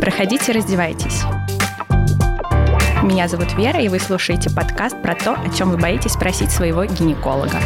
Проходите, раздевайтесь. Меня зовут Вера, и вы слушаете подкаст про то, о чем вы боитесь спросить своего гинеколога.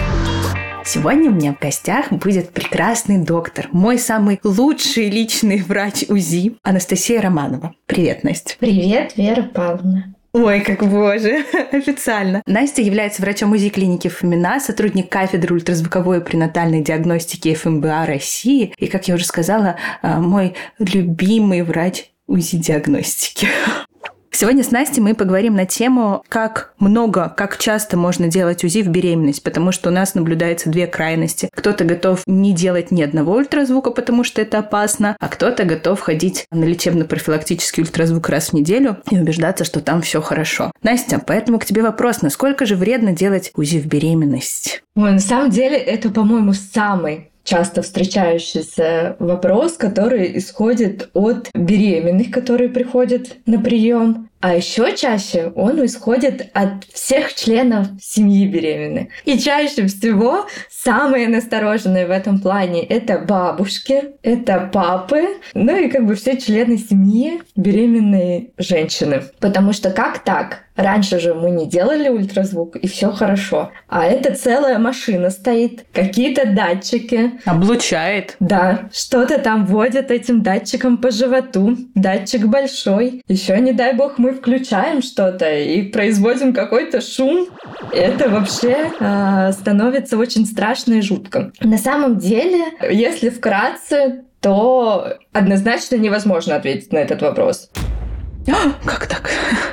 Сегодня у меня в гостях будет прекрасный доктор, мой самый лучший личный врач УЗИ Анастасия Романова. Привет, Настя. Привет, Вера Павловна. Ой, как боже, официально. Настя является врачом УЗИ клиники ФМИНА, сотрудник кафедры ультразвуковой пренатальной диагностики ФМБА России. И, как я уже сказала, а, мой любимый врач УЗИ-диагностики. Сегодня с Настей мы поговорим на тему, как много, как часто можно делать УЗИ в беременность, потому что у нас наблюдается две крайности. Кто-то готов не делать ни одного ультразвука, потому что это опасно, а кто-то готов ходить на лечебно-профилактический ультразвук раз в неделю и убеждаться, что там все хорошо. Настя, поэтому к тебе вопрос, насколько же вредно делать УЗИ в беременность? Ой, на самом деле это, по-моему, самый часто встречающийся вопрос, который исходит от беременных, которые приходят на прием, а еще чаще он исходит от всех членов семьи беременной. И чаще всего самые настороженные в этом плане это бабушки, это папы, ну и как бы все члены семьи беременной женщины. Потому что как так? Раньше же мы не делали ультразвук, и все хорошо. А это целая машина стоит, какие-то датчики. Облучает. Да, что-то там вводят этим датчиком по животу. Датчик большой. Еще, не дай бог, мы включаем что-то и производим какой-то шум. Это вообще э, становится очень страшно и жутко. На самом деле, если вкратце, то однозначно невозможно ответить на этот вопрос. Как так?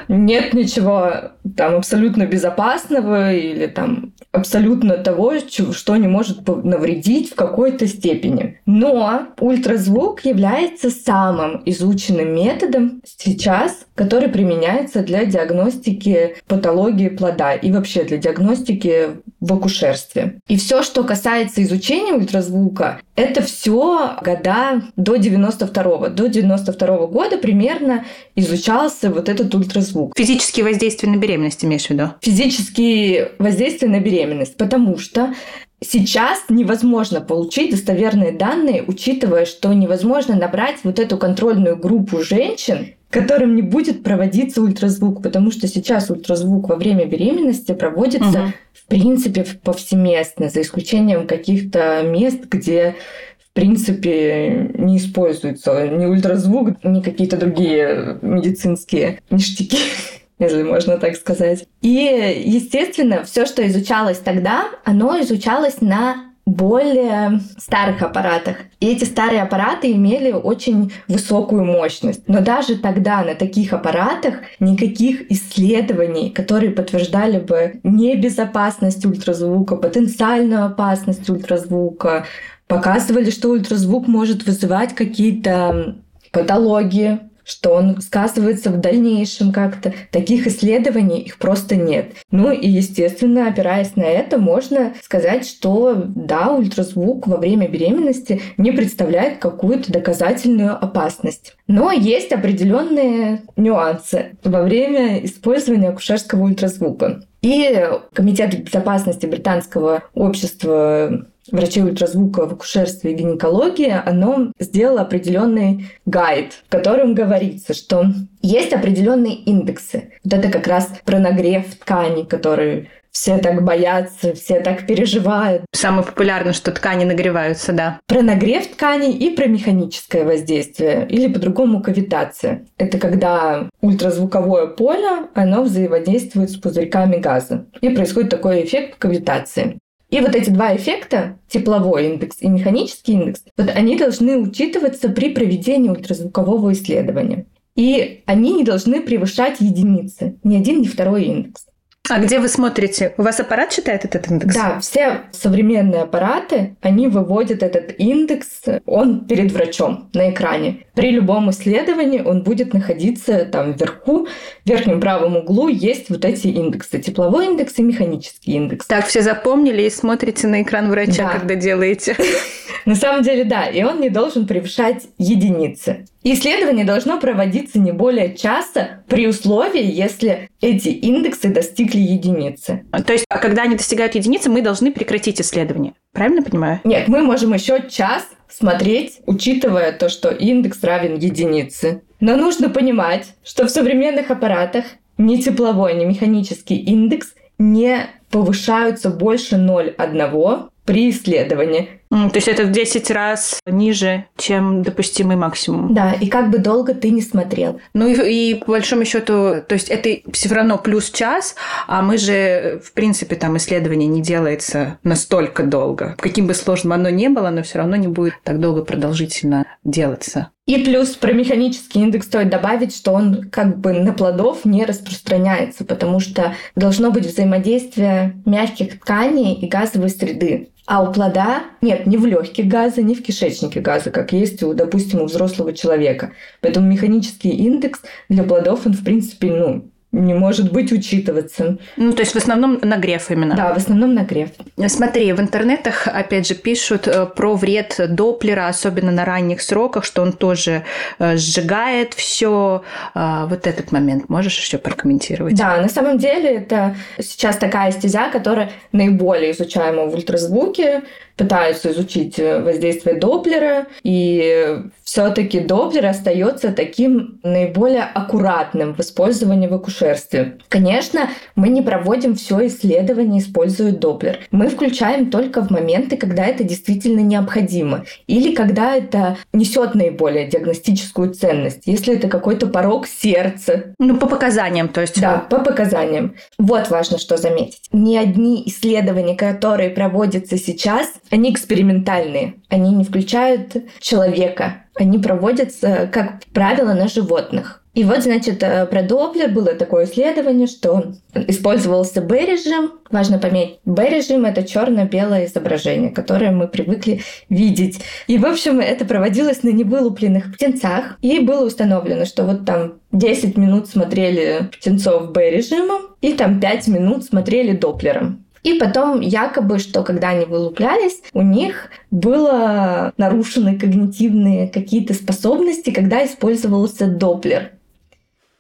Нет ничего там абсолютно безопасного или там абсолютно того, что не может навредить в какой-то степени. Но ультразвук является самым изученным методом сейчас, который применяется для диагностики патологии плода и вообще для диагностики в акушерстве. И все, что касается изучения ультразвука, это все года до 92-го. До 92 -го года примерно изучался вот этот ультразвук. Физические воздействия на беременность имеешь в виду? Физические воздействия на беременность, потому что Сейчас невозможно получить достоверные данные, учитывая, что невозможно набрать вот эту контрольную группу женщин, которым не будет проводиться ультразвук, потому что сейчас ультразвук во время беременности проводится угу. в принципе повсеместно, за исключением каких-то мест, где в принципе не используется ни ультразвук, ни какие-то другие медицинские ништяки если можно так сказать. И, естественно, все, что изучалось тогда, оно изучалось на более старых аппаратах. И эти старые аппараты имели очень высокую мощность. Но даже тогда на таких аппаратах никаких исследований, которые подтверждали бы небезопасность ультразвука, потенциальную опасность ультразвука, показывали, что ультразвук может вызывать какие-то патологии, что он сказывается в дальнейшем как-то. Таких исследований их просто нет. Ну и, естественно, опираясь на это, можно сказать, что да, ультразвук во время беременности не представляет какую-то доказательную опасность. Но есть определенные нюансы во время использования акушерского ультразвука. И Комитет безопасности британского общества врачей ультразвука в акушерстве и гинекологии, оно сделало определенный гайд, в котором говорится, что есть определенные индексы. Вот это как раз про нагрев ткани, который все так боятся, все так переживают. Самое популярное, что ткани нагреваются, да. Про нагрев тканей и про механическое воздействие, или по-другому кавитация. Это когда ультразвуковое поле, оно взаимодействует с пузырьками газа. И происходит такой эффект кавитации. И вот эти два эффекта, тепловой индекс и механический индекс, вот они должны учитываться при проведении ультразвукового исследования. И они не должны превышать единицы, ни один, ни второй индекс. А где вы смотрите? У вас аппарат считает этот индекс? Да, все современные аппараты, они выводят этот индекс, он перед врачом на экране. При любом исследовании он будет находиться там вверху, в верхнем правом углу есть вот эти индексы. Тепловой индекс и механический индекс. Так, все запомнили и смотрите на экран врача, да. когда делаете. На самом деле, да, и он не должен превышать единицы. Исследование должно проводиться не более часа при условии, если эти индексы достигли достигли единицы. То есть, а когда они достигают единицы, мы должны прекратить исследование. Правильно понимаю? Нет, мы можем еще час смотреть, учитывая то, что индекс равен единице. Но нужно понимать, что в современных аппаратах ни тепловой, ни механический индекс не повышаются больше 0,1 при исследовании. То есть это в 10 раз ниже, чем допустимый максимум. Да, и как бы долго ты не смотрел. Ну и, и по большому счету, то есть это все равно плюс час, а мы же, в принципе, там исследование не делается настолько долго. Каким бы сложным оно ни было, но все равно не будет так долго продолжительно делаться. И плюс про механический индекс стоит добавить, что он как бы на плодов не распространяется, потому что должно быть взаимодействие мягких тканей и газовой среды. А у плода нет ни в легких газа, ни в кишечнике газа, как есть, у, допустим, у взрослого человека. Поэтому механический индекс для плодов, он, в принципе, ну, не может быть учитываться. Ну, то есть в основном нагрев именно. Да, в основном нагрев. Смотри, в интернетах, опять же, пишут э, про вред Доплера, особенно на ранних сроках, что он тоже э, сжигает все. А, вот этот момент можешь еще прокомментировать? Да, на самом деле это сейчас такая стезя, которая наиболее изучаема в ультразвуке пытаются изучить э, воздействие Доплера, и все-таки Доплер остается таким наиболее аккуратным в использовании в акушерстве. Конечно, мы не проводим все исследование, используя Доплер. Мы включаем только в моменты, когда это действительно необходимо, или когда это несет наиболее диагностическую ценность, если это какой-то порог сердца. Ну, по показаниям, то есть. Да, по показаниям. Вот важно, что заметить. Ни одни исследования, которые проводятся сейчас, они экспериментальные. Они не включают человека. Они проводятся, как правило, на животных. И вот, значит, э, про Доплер было такое исследование, что использовался Б-режим. Важно пометить, Б-режим — это черно-белое изображение, которое мы привыкли видеть. И, в общем, это проводилось на невылупленных птенцах. И было установлено, что вот там 10 минут смотрели птенцов Б-режимом, и там 5 минут смотрели Доплером. И потом якобы, что когда они вылуплялись, у них было нарушены когнитивные какие-то способности, когда использовался Доплер.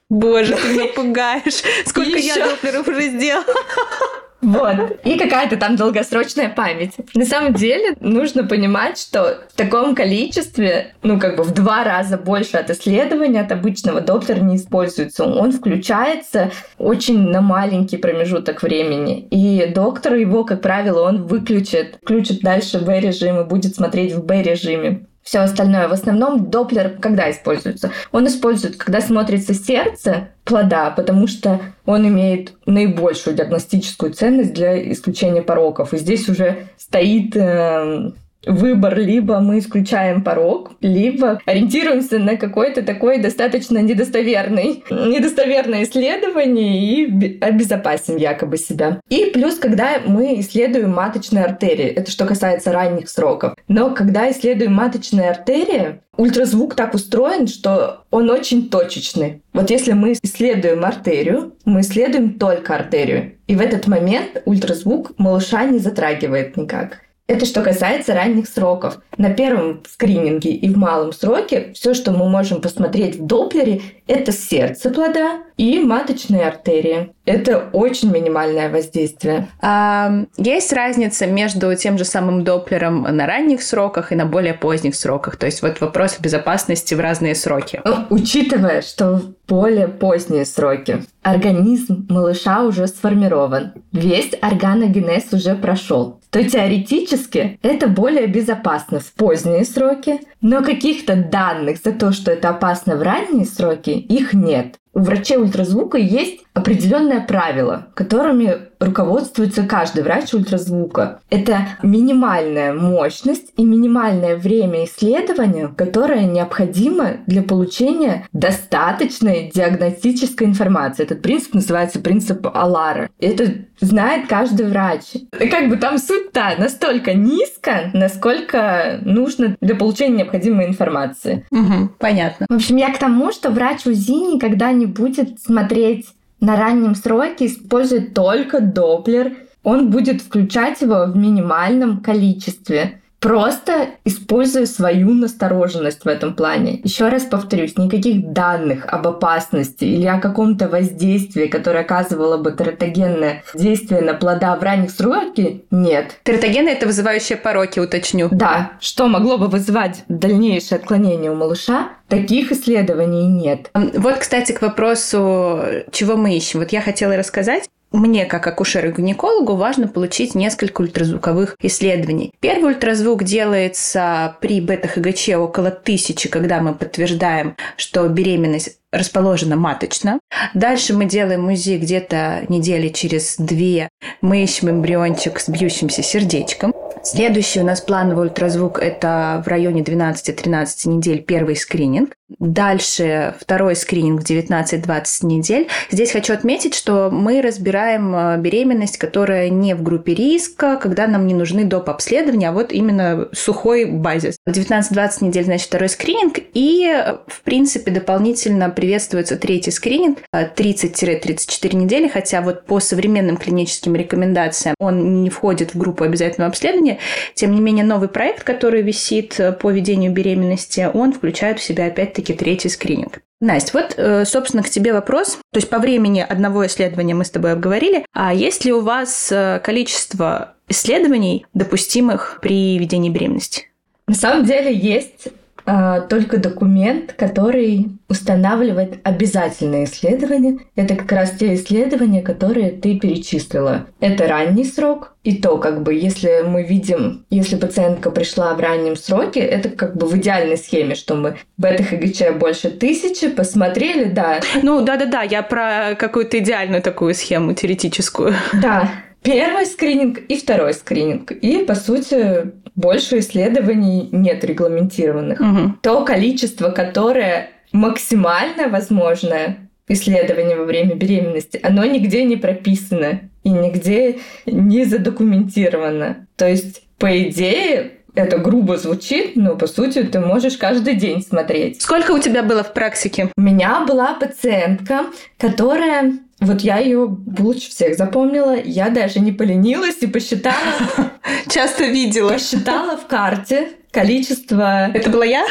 Боже, ты меня пугаешь. Сколько я доплеров уже сделала. Вот. И какая-то там долгосрочная память. На самом деле нужно понимать, что в таком количестве, ну как бы в два раза больше от исследования от обычного доптера не используется. Он включается очень на маленький промежуток времени. И доктор его, как правило, он выключит, включит дальше B-режим и будет смотреть в B-режиме все остальное. В основном Доплер когда используется? Он использует, когда смотрится сердце плода, потому что он имеет наибольшую диагностическую ценность для исключения пороков. И здесь уже стоит э, выбор, либо мы исключаем порог, либо ориентируемся на какой-то такой достаточно недостоверный, недостоверное исследование и обезопасим якобы себя. И плюс, когда мы исследуем маточные артерии, это что касается ранних сроков. Но когда исследуем маточные артерии, ультразвук так устроен, что он очень точечный. Вот если мы исследуем артерию, мы исследуем только артерию. И в этот момент ультразвук малыша не затрагивает никак. Это что касается ранних сроков. На первом скрининге и в малом сроке все, что мы можем посмотреть в Доплере, это сердце плода и маточные артерии. Это очень минимальное воздействие. А, есть разница между тем же самым Доплером на ранних сроках и на более поздних сроках? То есть вот вопрос безопасности в разные сроки. Ну, учитывая, что в более поздние сроки организм малыша уже сформирован, весь органогенез уже прошел то теоретически это более безопасно в поздние сроки, но каких-то данных за то, что это опасно в ранние сроки, их нет. У врачей ультразвука есть определенное правило, которыми руководствуется каждый врач ультразвука. Это минимальная мощность и минимальное время исследования, которое необходимо для получения достаточной диагностической информации. Этот принцип называется принцип Алара. Это знает каждый врач. И как бы там суть-то настолько низко, насколько нужно для получения необходимой информации. Угу, понятно. В общем, я к тому, что врач УЗИ никогда не будет смотреть на раннем сроке, использует только Доплер. Он будет включать его в минимальном количестве. Просто используй свою настороженность в этом плане. Еще раз повторюсь, никаких данных об опасности или о каком-то воздействии, которое оказывало бы тератогенное действие на плода в ранних сроке, нет. Тератогены — это вызывающие пороки, уточню. Да. Что могло бы вызвать дальнейшее отклонение у малыша, Таких исследований нет. Вот, кстати, к вопросу, чего мы ищем. Вот я хотела рассказать мне, как акушеру-гинекологу, важно получить несколько ультразвуковых исследований. Первый ультразвук делается при бета-ХГЧ около тысячи, когда мы подтверждаем, что беременность расположена маточно. Дальше мы делаем УЗИ где-то недели через две. Мы ищем эмбриончик с бьющимся сердечком. Следующий у нас плановый ультразвук – это в районе 12-13 недель первый скрининг. Дальше второй скрининг в 19-20 недель. Здесь хочу отметить, что мы разбираем э, беременность, которая не в группе риска, когда нам не нужны доп. обследования, а вот именно сухой базис. 19-20 недель, значит, второй скрининг. И, э, в принципе, дополнительно приветствуется третий скрининг 30-34 недели, хотя вот по современным клиническим рекомендациям он не входит в группу обязательного обследования. Тем не менее, новый проект, который висит э, по ведению беременности, он включает в себя опять-таки третий скрининг. Настя, вот, э, собственно, к тебе вопрос. То есть по времени одного исследования мы с тобой обговорили. А есть ли у вас э, количество исследований, допустимых при ведении беременности? На самом деле есть а, только документ, который устанавливает обязательные исследования. Это как раз те исследования, которые ты перечислила. Это ранний срок, и то, как бы, если мы видим, если пациентка пришла в раннем сроке, это как бы в идеальной схеме, что мы бета-ХГЧ больше тысячи, посмотрели, да. Ну, да-да-да, я про какую-то идеальную такую схему теоретическую. Да, первый скрининг и второй скрининг. И, по сути, больше исследований нет регламентированных. Угу. То количество, которое максимально возможное исследование во время беременности, оно нигде не прописано и нигде не задокументировано. То есть, по идее, это грубо звучит, но по сути ты можешь каждый день смотреть. Сколько у тебя было в практике? У меня была пациентка, которая вот я ее лучше всех запомнила. Я даже не поленилась и посчитала. Часто видела. Посчитала в карте количество... Это была я?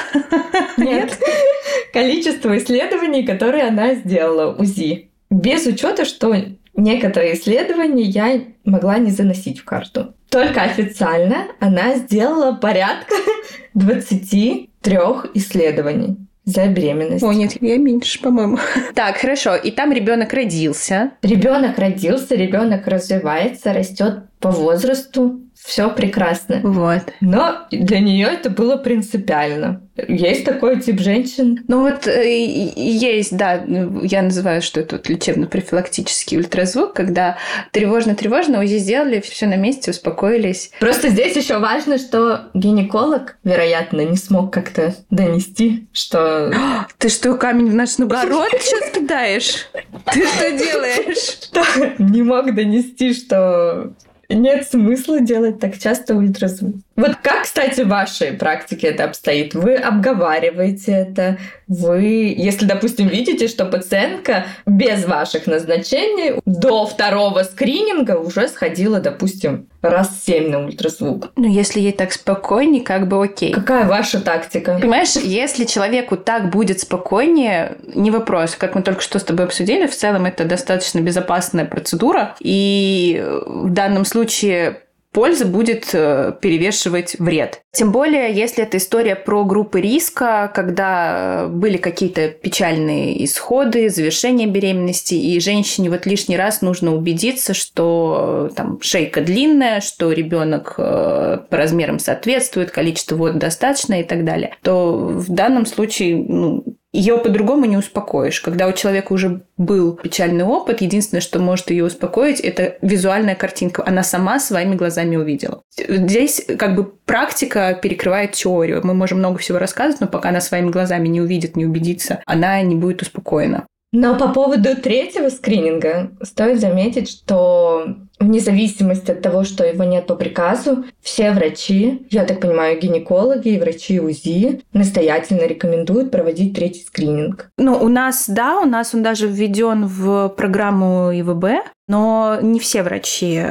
Нет. Количество исследований, которые она сделала УЗИ. Без учета, что некоторые исследования я могла не заносить в карту. Только официально она сделала порядка 23 исследований за беременность. О, нет, я меньше, по-моему. Так, хорошо. И там ребенок родился. Ребенок родился, ребенок развивается, растет по возрасту все прекрасно. Вот. Но для нее это было принципиально. Есть такой тип женщин? Ну вот э, есть, да, я называю, что это вот лечебно-профилактический ультразвук, когда тревожно-тревожно УЗИ сделали, все на месте, успокоились. Просто здесь еще важно, что гинеколог, вероятно, не смог как-то донести, что... Ты что, камень в наш огород сейчас кидаешь? Ты что делаешь? Не мог донести, что нет смысла делать так часто ультразвук. Вот как, кстати, в вашей практике это обстоит? Вы обговариваете это? Вы, если, допустим, видите, что пациентка без ваших назначений до второго скрининга уже сходила, допустим, раз семь на ультразвук. Ну, если ей так спокойнее, как бы окей. Какая ваша тактика? Понимаешь, если человеку так будет спокойнее, не вопрос. Как мы только что с тобой обсудили, в целом это достаточно безопасная процедура. И в данном случае польза будет э, перевешивать вред. Тем более, если это история про группы риска, когда э, были какие-то печальные исходы, завершение беременности, и женщине вот лишний раз нужно убедиться, что э, там шейка длинная, что ребенок по размерам соответствует, количество воды достаточно и так далее, то в данном случае ну, ее по-другому не успокоишь. Когда у человека уже был печальный опыт, единственное, что может ее успокоить, это визуальная картинка. Она сама своими глазами увидела. Здесь как бы практика перекрывает теорию. Мы можем много всего рассказывать, но пока она своими глазами не увидит, не убедится, она не будет успокоена. Но по поводу третьего скрининга стоит заметить, что вне зависимости от того, что его нет по приказу, все врачи, я так понимаю, гинекологи и врачи УЗИ настоятельно рекомендуют проводить третий скрининг. Ну, у нас, да, у нас он даже введен в программу ИВБ, но не все врачи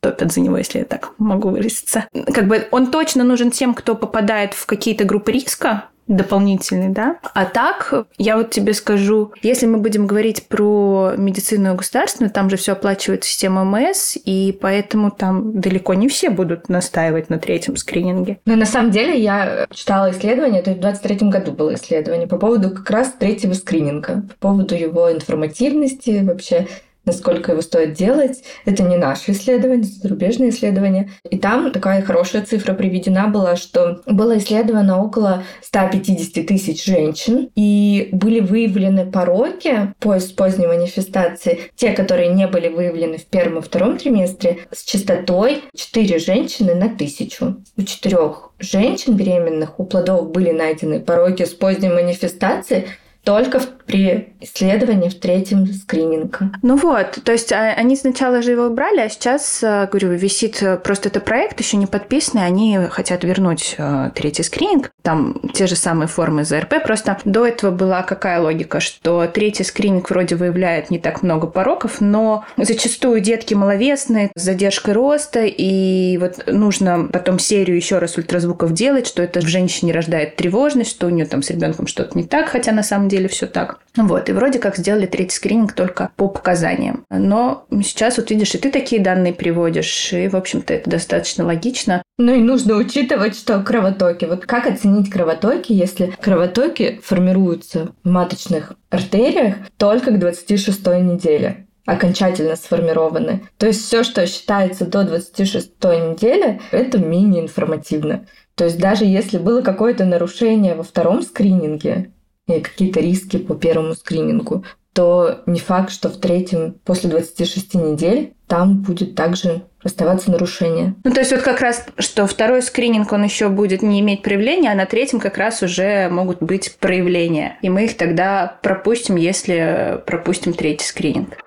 топят за него, если я так могу выразиться. Как бы он точно нужен тем, кто попадает в какие-то группы риска, дополнительный, да. А так, я вот тебе скажу, если мы будем говорить про медицину государственную, там же все оплачивает система МС, и поэтому там далеко не все будут настаивать на третьем скрининге. Но на самом деле я читала исследование, то есть в 23 году было исследование по поводу как раз третьего скрининга, по поводу его информативности, вообще насколько его стоит делать. Это не наше исследование, это зарубежное исследование. И там такая хорошая цифра приведена была, что было исследовано около 150 тысяч женщин, и были выявлены пороки по поздней манифестации, те, которые не были выявлены в первом и втором триместре, с частотой 4 женщины на тысячу. У четырех женщин беременных у плодов были найдены пороки с поздней манифестацией, только при исследовании в третьем скрининга. Ну вот, то есть а, они сначала же его убрали, а сейчас, э, говорю, висит э, просто это проект, еще не подписанный, они хотят вернуть э, третий скрининг, там те же самые формы ЗРП, просто до этого была какая логика, что третий скрининг вроде выявляет не так много пороков, но зачастую детки маловесные, с задержкой роста, и вот нужно потом серию еще раз ультразвуков делать, что это в женщине рождает тревожность, что у нее там с ребенком что-то не так, хотя на самом деле все так. Вот, и вроде как сделали третий скрининг только по показаниям. Но сейчас вот видишь, и ты такие данные приводишь, и, в общем-то, это достаточно логично. Ну и нужно учитывать, что кровотоки. Вот как оценить кровотоки, если кровотоки формируются в маточных артериях только к 26 неделе? окончательно сформированы. То есть все, что считается до 26 недели, это менее информативно. То есть даже если было какое-то нарушение во втором скрининге, какие-то риски по первому скринингу, то не факт, что в третьем, после 26 недель, там будет также оставаться нарушение. Ну, то есть вот как раз, что второй скрининг, он еще будет не иметь проявления, а на третьем как раз уже могут быть проявления. И мы их тогда пропустим, если пропустим третий скрининг.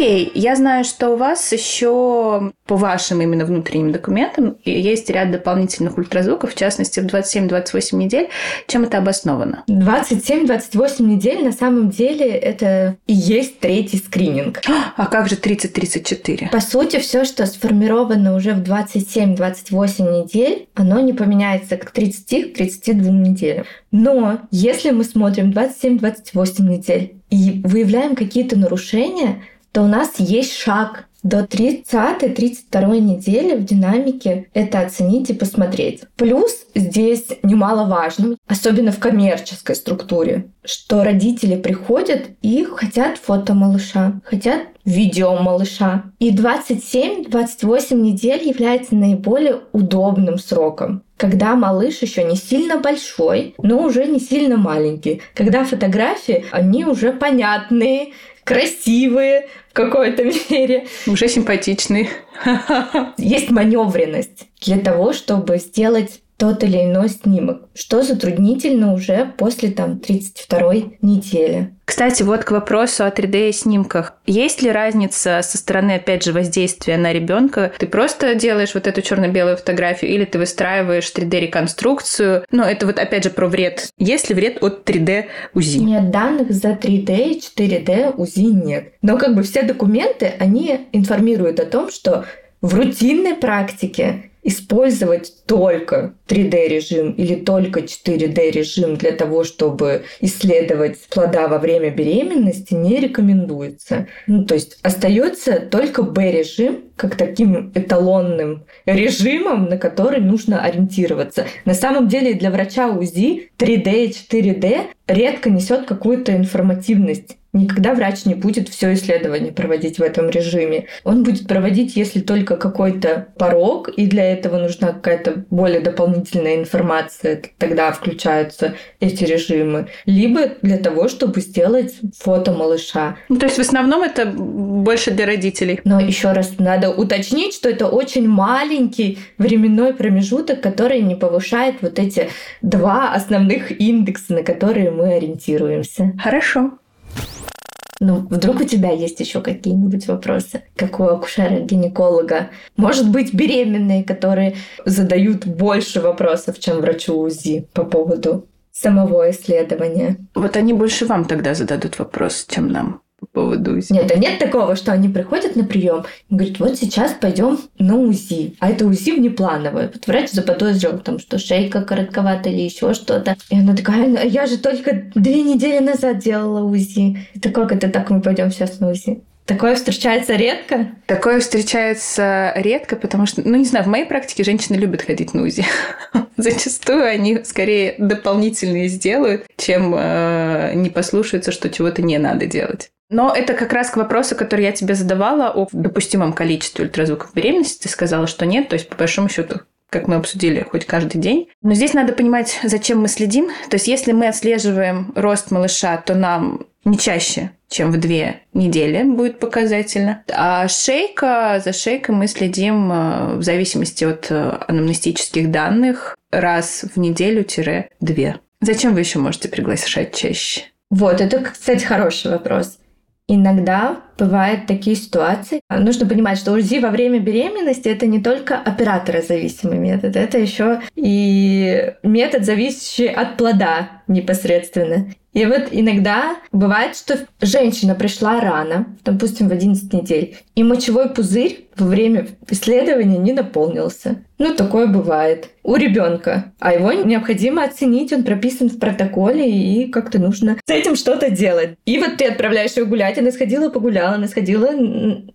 Окей, я знаю, что у вас еще по вашим именно внутренним документам есть ряд дополнительных ультразвуков, в частности, в 27-28 недель. Чем это обосновано? 27-28 недель на самом деле это и есть третий скрининг. А как же 30-34? По сути, все, что сформировано уже в 27-28 недель, оно не поменяется к 30-32 неделям. Но если мы смотрим 27-28 недель и выявляем какие-то нарушения, то у нас есть шаг до 30-32 недели в динамике это оценить и посмотреть. Плюс здесь немаловажным, особенно в коммерческой структуре, что родители приходят и хотят фото малыша, хотят видео малыша. И 27-28 недель является наиболее удобным сроком когда малыш еще не сильно большой, но уже не сильно маленький. Когда фотографии, они уже понятные, красивые в какой-то мере. Уже симпатичные. Есть маневренность для того, чтобы сделать тот или иной снимок, что затруднительно уже после там 32 недели. Кстати, вот к вопросу о 3D-снимках. Есть ли разница со стороны, опять же, воздействия на ребенка? Ты просто делаешь вот эту черно-белую фотографию или ты выстраиваешь 3D-реконструкцию? Ну, это вот, опять же, про вред. Есть ли вред от 3D УЗИ? Нет, данных за 3D и 4D УЗИ нет. Но как бы все документы, они информируют о том, что в рутинной практике использовать только 3D-режим или только 4D-режим для того, чтобы исследовать плода во время беременности, не рекомендуется. Ну, то есть остается только B-режим как таким эталонным режимом, на который нужно ориентироваться. На самом деле для врача УЗИ 3D и 4D редко несет какую-то информативность Никогда врач не будет все исследование проводить в этом режиме. Он будет проводить, если только какой-то порог, и для этого нужна какая-то более дополнительная информация, тогда включаются эти режимы. Либо для того, чтобы сделать фото малыша. Ну, то есть в основном это больше для родителей. Но еще раз надо уточнить, что это очень маленький временной промежуток, который не повышает вот эти два основных индекса, на которые мы ориентируемся. Хорошо. Ну, вдруг у тебя есть еще какие-нибудь вопросы, как у акушера-гинеколога? Может быть, беременные, которые задают больше вопросов, чем врачу УЗИ по поводу самого исследования. Вот они больше вам тогда зададут вопрос, чем нам по поводу УЗИ. Нет, а нет такого, что они приходят на прием и говорят, вот сейчас пойдем на УЗИ. А это УЗИ внеплановое. Вот врач заподозрил, там, что шейка коротковата или еще что-то. И она такая, «Ну, я же только две недели назад делала УЗИ. Это как это так мы пойдем сейчас на УЗИ? Такое встречается редко? Такое встречается редко, потому что, ну не знаю, в моей практике женщины любят ходить на УЗИ. Зачастую они скорее дополнительные сделают, чем э, не послушаются, что чего-то не надо делать. Но это как раз к вопросу, который я тебе задавала о допустимом количестве ультразвуков беременности. Ты сказала, что нет, то есть по большому счету как мы обсудили, хоть каждый день. Но здесь надо понимать, зачем мы следим. То есть, если мы отслеживаем рост малыша, то нам не чаще, чем в две недели будет показательно. А шейка, за шейкой мы следим э, в зависимости от э, анамнестических данных раз в неделю-две. Зачем вы еще можете приглашать чаще? Вот, это, кстати, хороший вопрос. Иногда бывают такие ситуации. Нужно понимать, что УЗИ во время беременности это не только операторозависимый метод, это еще и метод, зависящий от плода непосредственно. И вот иногда бывает, что женщина пришла рано, допустим, в 11 недель, и мочевой пузырь во время исследования не наполнился. Ну, такое бывает у ребенка. А его необходимо оценить, он прописан в протоколе, и как-то нужно с этим что-то делать. И вот ты отправляешь ее гулять, она сходила погуляла, она сходила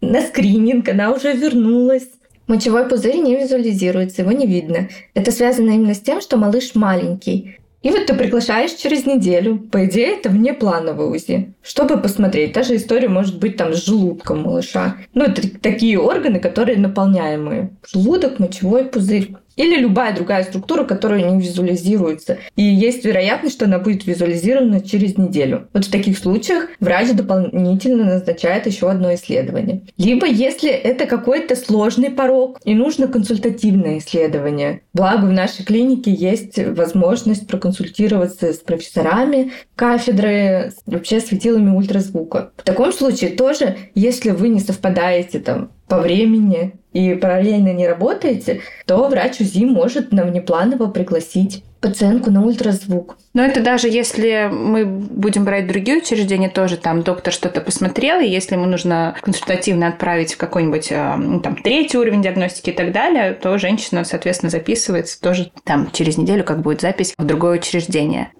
на скрининг, она уже вернулась. Мочевой пузырь не визуализируется, его не видно. Это связано именно с тем, что малыш маленький. И вот ты приглашаешь через неделю. По идее, это внеплановый УЗИ. Чтобы посмотреть. Та же история может быть там с желудком малыша. Ну, это такие органы, которые наполняемые. Желудок, мочевой пузырь или любая другая структура, которая не визуализируется. И есть вероятность, что она будет визуализирована через неделю. Вот в таких случаях врач дополнительно назначает еще одно исследование. Либо если это какой-то сложный порог и нужно консультативное исследование. Благо в нашей клинике есть возможность проконсультироваться с профессорами кафедры, вообще светилами ультразвука. В таком случае тоже, если вы не совпадаете там по времени и параллельно не работаете, то врач УЗИ может на внепланово пригласить пациентку на ультразвук. Но это даже если мы будем брать другие учреждения, тоже там доктор что-то посмотрел, и если ему нужно консультативно отправить в какой-нибудь э, ну, там третий уровень диагностики и так далее, то женщина, соответственно, записывается тоже там через неделю, как будет запись в другое учреждение.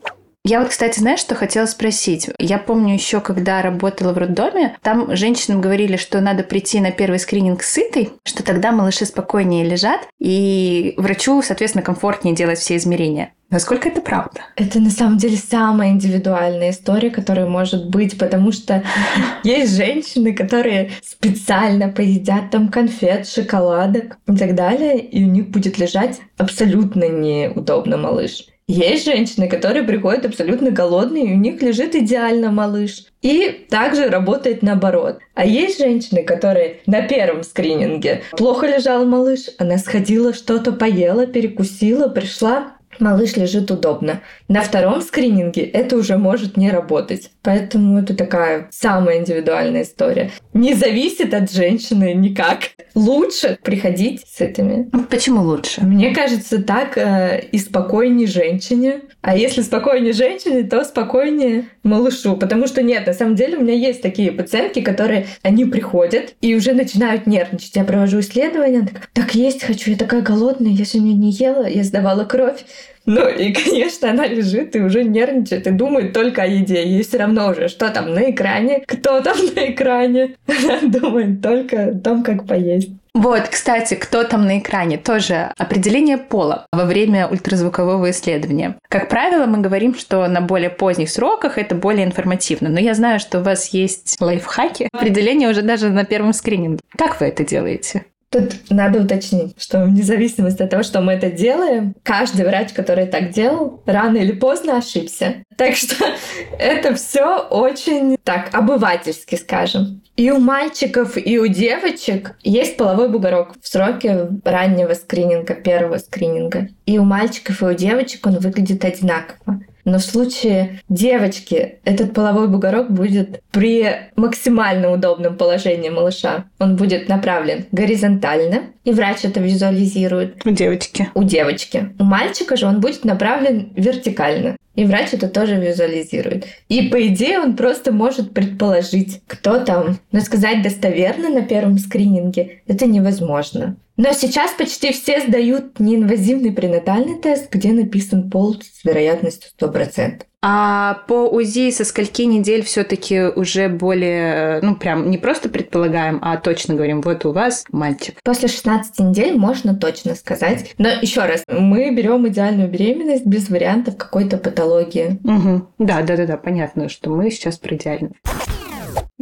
Я вот, кстати, знаешь, что хотела спросить? Я помню еще, когда работала в роддоме, там женщинам говорили, что надо прийти на первый скрининг сытой, что тогда малыши спокойнее лежат, и врачу, соответственно, комфортнее делать все измерения. Насколько это правда? Это на самом деле самая индивидуальная история, которая может быть, потому что есть женщины, которые специально поедят там конфет, шоколадок и так далее, и у них будет лежать абсолютно неудобно малыш. Есть женщины, которые приходят абсолютно голодные, и у них лежит идеально малыш. И также работает наоборот. А есть женщины, которые на первом скрининге плохо лежал малыш, она сходила, что-то поела, перекусила, пришла, малыш лежит удобно. На втором скрининге это уже может не работать. Поэтому это такая самая индивидуальная история. Не зависит от женщины никак. Лучше приходить с этими. Почему лучше? Мне кажется, так э, и спокойнее женщине. А если спокойнее женщине, то спокойнее малышу. Потому что нет, на самом деле у меня есть такие пациентки, которые, они приходят и уже начинают нервничать. Я провожу исследования, так, так есть хочу, я такая голодная, я сегодня не ела, я сдавала кровь. Ну и, конечно, она лежит и уже нервничает и думает только о еде. Ей все равно уже, что там на экране, кто там на экране. Она думает только о том, как поесть. Вот, кстати, кто там на экране? Тоже определение пола во время ультразвукового исследования. Как правило, мы говорим, что на более поздних сроках это более информативно. Но я знаю, что у вас есть лайфхаки. Определение уже даже на первом скрининге. Как вы это делаете? Тут надо уточнить, что вне зависимости от того, что мы это делаем, каждый врач, который так делал, рано или поздно ошибся. Так что это все очень так обывательски, скажем. И у мальчиков, и у девочек есть половой бугорок в сроке раннего скрининга, первого скрининга. И у мальчиков, и у девочек он выглядит одинаково. Но в случае девочки этот половой бугорок будет при максимально удобном положении малыша. Он будет направлен горизонтально, и врач это визуализирует. У девочки. У девочки. У мальчика же он будет направлен вертикально. И врач это тоже визуализирует. И по идее он просто может предположить, кто там. Но сказать достоверно на первом скрининге это невозможно. Но сейчас почти все сдают неинвазивный пренатальный тест, где написан пол с вероятностью 100%. А по УЗИ со скольки недель все-таки уже более, ну прям не просто предполагаем, а точно говорим, вот у вас мальчик. После 16 недель можно точно сказать. Но еще раз, мы берем идеальную беременность без вариантов какой-то патологии. Угу. Да, да, да, да, понятно, что мы сейчас про идеальную.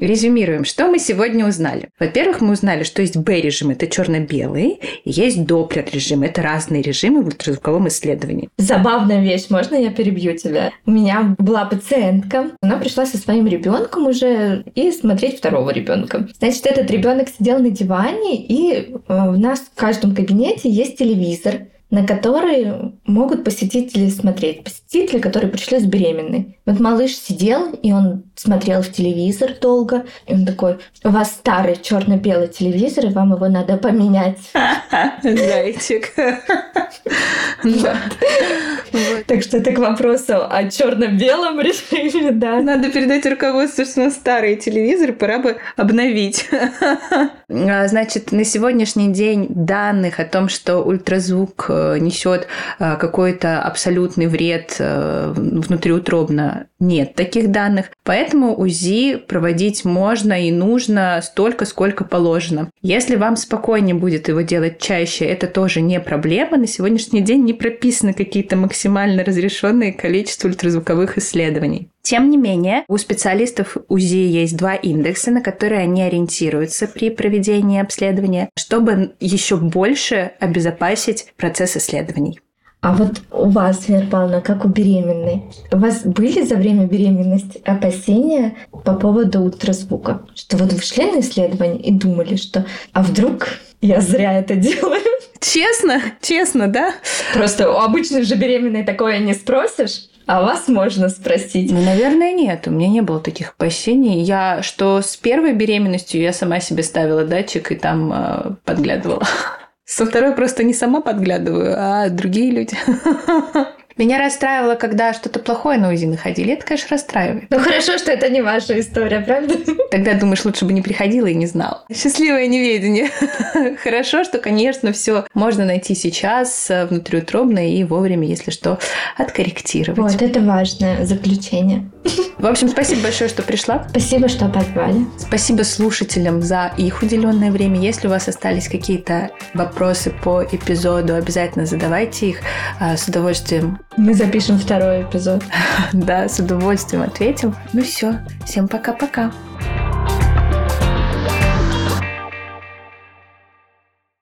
Резюмируем, что мы сегодня узнали. Во-первых, мы узнали, что есть B-режим, это черно-белый, и есть доплер-режим, это разные режимы в ультразвуковом исследовании. Забавная вещь, можно я перебью тебя? У меня была пациентка, она пришла со своим ребенком уже и смотреть второго ребенка. Значит, этот ребенок сидел на диване, и э, у нас в каждом кабинете есть телевизор на который могут посетители смотреть. Посетители, которые пришли с беременной. Вот малыш сидел, и он смотрел в телевизор долго. И он такой, у вас старый черно-белый телевизор, и вам его надо поменять. Зайчик. Так что это к вопросу о черно-белом режиме, да. Надо передать руководству, что старый телевизор пора бы обновить. А, значит, на сегодняшний день данных о том, что ультразвук э, несет э, какой-то абсолютный вред э, внутриутробно. Нет таких данных. Поэтому УЗИ проводить можно и нужно столько, сколько положено. Если вам спокойнее будет его делать чаще, это тоже не проблема. На сегодняшний день не прописаны какие-то максимально разрешенные количество ультразвуковых исследований. Тем не менее, у специалистов УЗИ есть два индекса, на которые они ориентируются при проведении обследования, чтобы еще больше обезопасить процесс исследований. А вот у вас, Вера Павловна, как у беременной, у вас были за время беременности опасения по поводу ультразвука? Что вот вы шли на исследование и думали, что а вдруг я зря это делаю? Честно? Честно, да? Просто у обычной же беременной такое не спросишь. А вас можно спросить? Ну, наверное, нет. У меня не было таких опасений. Я что с первой беременностью я сама себе ставила датчик и там э, подглядывала. Со второй просто не сама подглядываю, а другие люди. Меня расстраивало, когда что-то плохое на УЗИ находили. Это, конечно, расстраивает. Ну хорошо, что это не ваша история, правда? Тогда думаешь, лучше бы не приходила и не знал. Счастливое неведение. Хорошо, что, конечно, все можно найти сейчас э, внутриутробно и вовремя, если что, откорректировать. Вот, это важное заключение. В общем, спасибо большое, что пришла. Спасибо, что позвали. Спасибо слушателям за их уделенное время. Если у вас остались какие-то вопросы по эпизоду, обязательно задавайте их. А, с удовольствием мы запишем второй эпизод. Да, с удовольствием ответим. Ну все, всем пока-пока.